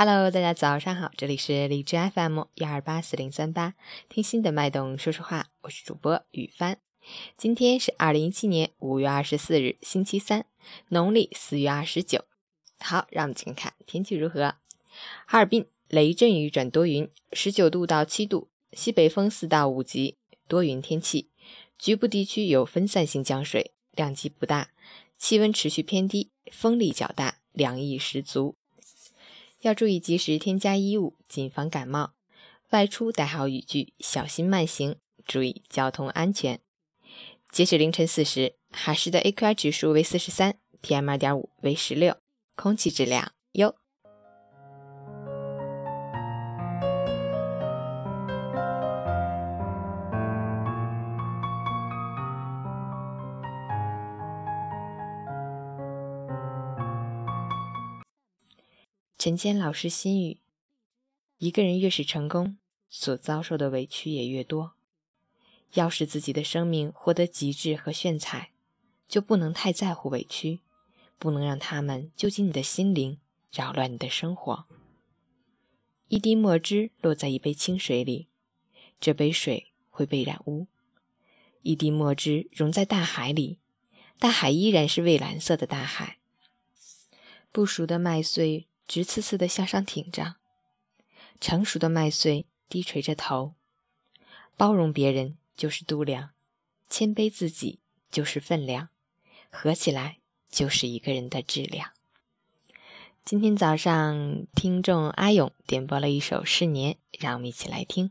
Hello，大家早上好，这里是荔枝 FM 幺二八四零三八，听心的脉动说说话，我是主播雨帆。今天是二零一七年五月二十四日，星期三，农历四月二十九。好，让我们请看天气如何。哈尔滨雷阵雨转多云，十九度到七度，西北风四到五级，多云天气，局部地区有分散性降水，量级不大，气温持续偏低，风力较大，凉意十足。要注意及时添加衣物，谨防感冒。外出带好雨具，小心慢行，注意交通安全。截止凌晨四时，哈市的 AQI 指数为四十三，PM 二点五为十六，空气质量优。陈坚老师心语：一个人越是成功，所遭受的委屈也越多。要使自己的生命获得极致和炫彩，就不能太在乎委屈，不能让他们揪紧你的心灵，扰乱你的生活。一滴墨汁落在一杯清水里，这杯水会被染污；一滴墨汁溶在大海里，大海依然是蔚蓝色的大海。不熟的麦穗。直刺刺的向上挺着，成熟的麦穗低垂着头。包容别人就是度量，谦卑自己就是分量，合起来就是一个人的质量。今天早上，听众阿勇点播了一首《逝年》，让我们一起来听。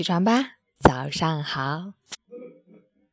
起床吧，早上好。